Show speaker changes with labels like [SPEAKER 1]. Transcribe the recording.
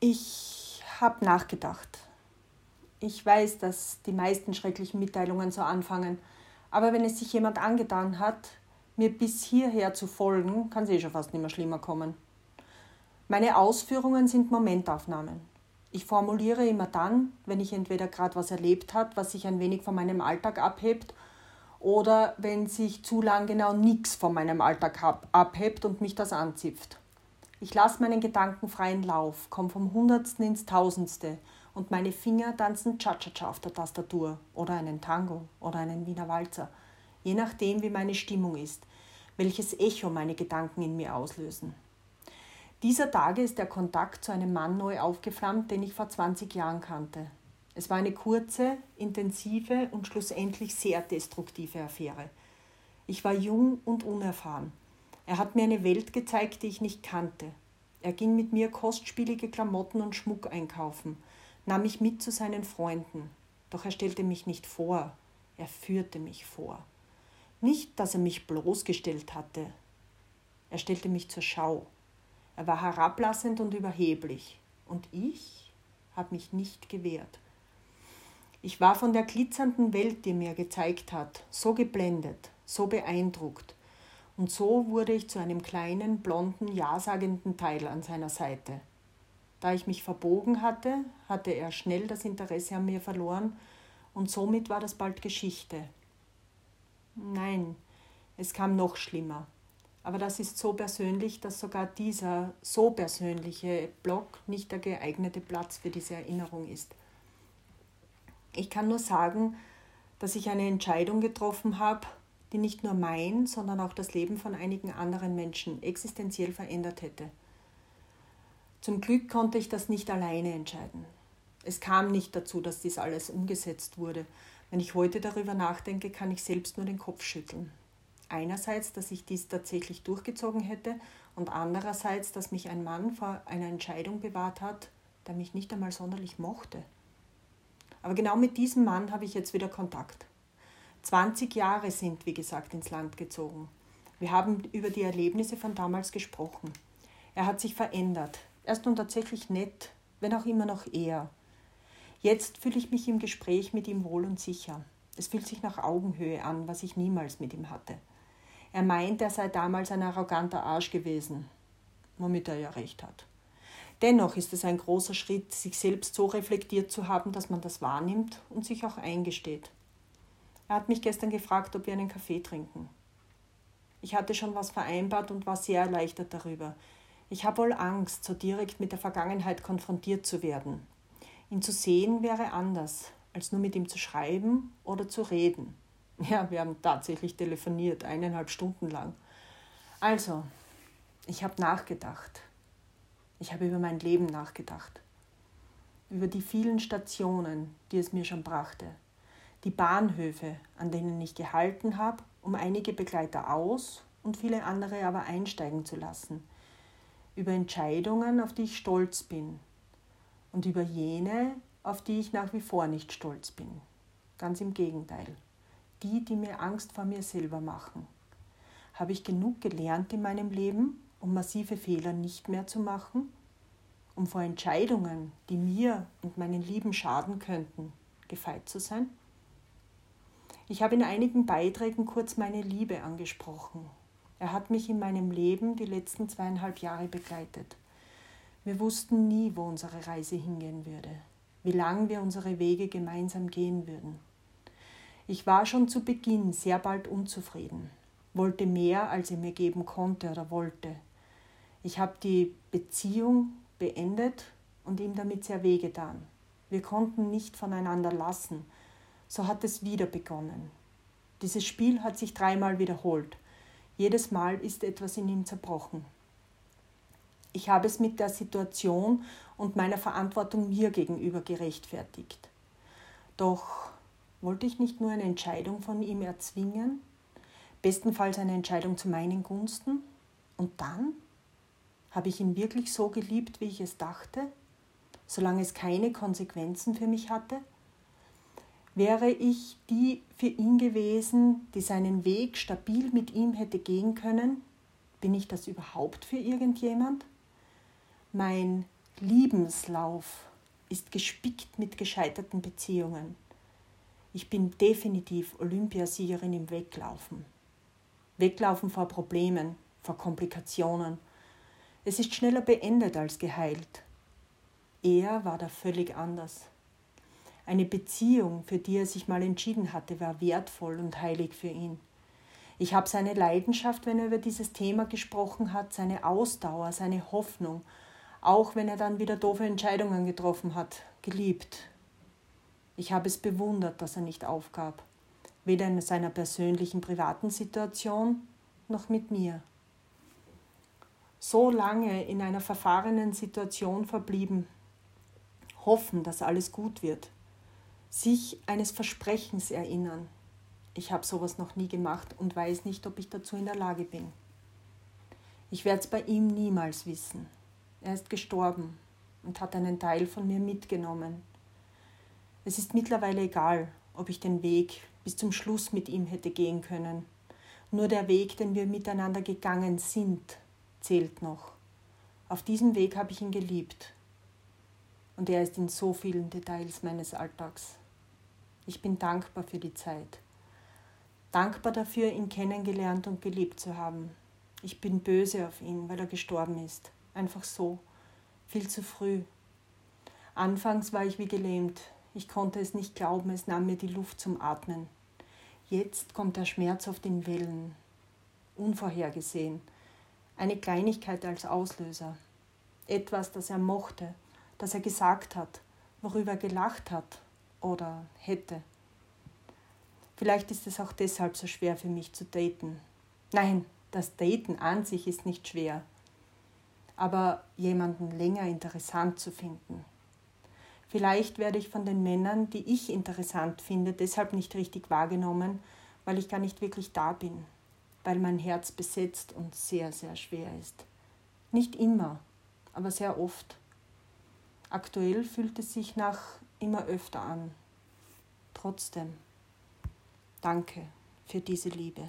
[SPEAKER 1] Ich habe nachgedacht. Ich weiß, dass die meisten schrecklichen Mitteilungen so anfangen, aber wenn es sich jemand angetan hat, mir bis hierher zu folgen, kann es eh schon fast nicht mehr schlimmer kommen. Meine Ausführungen sind Momentaufnahmen. Ich formuliere immer dann, wenn ich entweder gerade was erlebt habe, was sich ein wenig von meinem Alltag abhebt, oder wenn sich zu lang genau nichts von meinem Alltag abhebt und mich das anzipft. Ich lasse meinen Gedanken freien Lauf, komme vom Hundertsten ins Tausendste und meine Finger tanzen Cha-Cha-Cha auf der Tastatur oder einen Tango oder einen Wiener Walzer, je nachdem, wie meine Stimmung ist, welches Echo meine Gedanken in mir auslösen. Dieser Tage ist der Kontakt zu einem Mann neu aufgeflammt, den ich vor 20 Jahren kannte. Es war eine kurze, intensive und schlussendlich sehr destruktive Affäre. Ich war jung und unerfahren. Er hat mir eine Welt gezeigt, die ich nicht kannte. Er ging mit mir kostspielige Klamotten und Schmuck einkaufen, nahm mich mit zu seinen Freunden. Doch er stellte mich nicht vor, er führte mich vor. Nicht, dass er mich bloßgestellt hatte. Er stellte mich zur Schau. Er war herablassend und überheblich. Und ich habe mich nicht gewehrt. Ich war von der glitzernden Welt, die er mir gezeigt hat, so geblendet, so beeindruckt, und so wurde ich zu einem kleinen, blonden, ja-sagenden Teil an seiner Seite. Da ich mich verbogen hatte, hatte er schnell das Interesse an mir verloren, und somit war das bald Geschichte. Nein, es kam noch schlimmer. Aber das ist so persönlich, dass sogar dieser so persönliche Blog nicht der geeignete Platz für diese Erinnerung ist. Ich kann nur sagen, dass ich eine Entscheidung getroffen habe, die nicht nur mein, sondern auch das Leben von einigen anderen Menschen existenziell verändert hätte. Zum Glück konnte ich das nicht alleine entscheiden. Es kam nicht dazu, dass dies alles umgesetzt wurde. Wenn ich heute darüber nachdenke, kann ich selbst nur den Kopf schütteln. Einerseits, dass ich dies tatsächlich durchgezogen hätte und andererseits, dass mich ein Mann vor einer Entscheidung bewahrt hat, der mich nicht einmal sonderlich mochte. Aber genau mit diesem Mann habe ich jetzt wieder Kontakt. 20 Jahre sind, wie gesagt, ins Land gezogen. Wir haben über die Erlebnisse von damals gesprochen. Er hat sich verändert. Er ist nun tatsächlich nett, wenn auch immer noch er. Jetzt fühle ich mich im Gespräch mit ihm wohl und sicher. Es fühlt sich nach Augenhöhe an, was ich niemals mit ihm hatte. Er meint, er sei damals ein arroganter Arsch gewesen, womit er ja recht hat. Dennoch ist es ein großer Schritt, sich selbst so reflektiert zu haben, dass man das wahrnimmt und sich auch eingesteht. Er hat mich gestern gefragt, ob wir einen Kaffee trinken. Ich hatte schon was vereinbart und war sehr erleichtert darüber. Ich habe wohl Angst, so direkt mit der Vergangenheit konfrontiert zu werden. Ihn zu sehen wäre anders, als nur mit ihm zu schreiben oder zu reden. Ja, wir haben tatsächlich telefoniert, eineinhalb Stunden lang. Also, ich habe nachgedacht. Ich habe über mein Leben nachgedacht. Über die vielen Stationen, die es mir schon brachte die Bahnhöfe, an denen ich gehalten habe, um einige Begleiter aus und viele andere aber einsteigen zu lassen, über Entscheidungen, auf die ich stolz bin und über jene, auf die ich nach wie vor nicht stolz bin. Ganz im Gegenteil, die, die mir Angst vor mir selber machen. Habe ich genug gelernt in meinem Leben, um massive Fehler nicht mehr zu machen? Um vor Entscheidungen, die mir und meinen Lieben schaden könnten, gefeit zu sein? Ich habe in einigen Beiträgen kurz meine Liebe angesprochen. Er hat mich in meinem Leben die letzten zweieinhalb Jahre begleitet. Wir wussten nie, wo unsere Reise hingehen würde, wie lang wir unsere Wege gemeinsam gehen würden. Ich war schon zu Beginn sehr bald unzufrieden, wollte mehr, als er mir geben konnte oder wollte. Ich habe die Beziehung beendet und ihm damit sehr wehgetan. Wir konnten nicht voneinander lassen, so hat es wieder begonnen. Dieses Spiel hat sich dreimal wiederholt. Jedes Mal ist etwas in ihm zerbrochen. Ich habe es mit der Situation und meiner Verantwortung mir gegenüber gerechtfertigt. Doch wollte ich nicht nur eine Entscheidung von ihm erzwingen, bestenfalls eine Entscheidung zu meinen Gunsten, und dann habe ich ihn wirklich so geliebt, wie ich es dachte, solange es keine Konsequenzen für mich hatte? Wäre ich die für ihn gewesen, die seinen Weg stabil mit ihm hätte gehen können? Bin ich das überhaupt für irgendjemand? Mein Liebenslauf ist gespickt mit gescheiterten Beziehungen. Ich bin definitiv Olympiasiegerin im Weglaufen. Weglaufen vor Problemen, vor Komplikationen. Es ist schneller beendet als geheilt. Er war da völlig anders. Eine Beziehung, für die er sich mal entschieden hatte, war wertvoll und heilig für ihn. Ich habe seine Leidenschaft, wenn er über dieses Thema gesprochen hat, seine Ausdauer, seine Hoffnung, auch wenn er dann wieder doofe Entscheidungen getroffen hat, geliebt. Ich habe es bewundert, dass er nicht aufgab, weder in seiner persönlichen privaten Situation noch mit mir. So lange in einer verfahrenen Situation verblieben, hoffen, dass alles gut wird, sich eines Versprechens erinnern. Ich habe sowas noch nie gemacht und weiß nicht, ob ich dazu in der Lage bin. Ich werde es bei ihm niemals wissen. Er ist gestorben und hat einen Teil von mir mitgenommen. Es ist mittlerweile egal, ob ich den Weg bis zum Schluss mit ihm hätte gehen können. Nur der Weg, den wir miteinander gegangen sind, zählt noch. Auf diesem Weg habe ich ihn geliebt. Und er ist in so vielen Details meines Alltags. Ich bin dankbar für die Zeit. Dankbar dafür, ihn kennengelernt und geliebt zu haben. Ich bin böse auf ihn, weil er gestorben ist. Einfach so. Viel zu früh. Anfangs war ich wie gelähmt. Ich konnte es nicht glauben, es nahm mir die Luft zum Atmen. Jetzt kommt der Schmerz auf den Wellen. Unvorhergesehen. Eine Kleinigkeit als Auslöser. Etwas, das er mochte, das er gesagt hat, worüber er gelacht hat oder hätte. Vielleicht ist es auch deshalb so schwer für mich zu daten. Nein, das Daten an sich ist nicht schwer, aber jemanden länger interessant zu finden. Vielleicht werde ich von den Männern, die ich interessant finde, deshalb nicht richtig wahrgenommen, weil ich gar nicht wirklich da bin, weil mein Herz besetzt und sehr, sehr schwer ist. Nicht immer, aber sehr oft. Aktuell fühlt es sich nach immer öfter an. Trotzdem, danke für diese Liebe.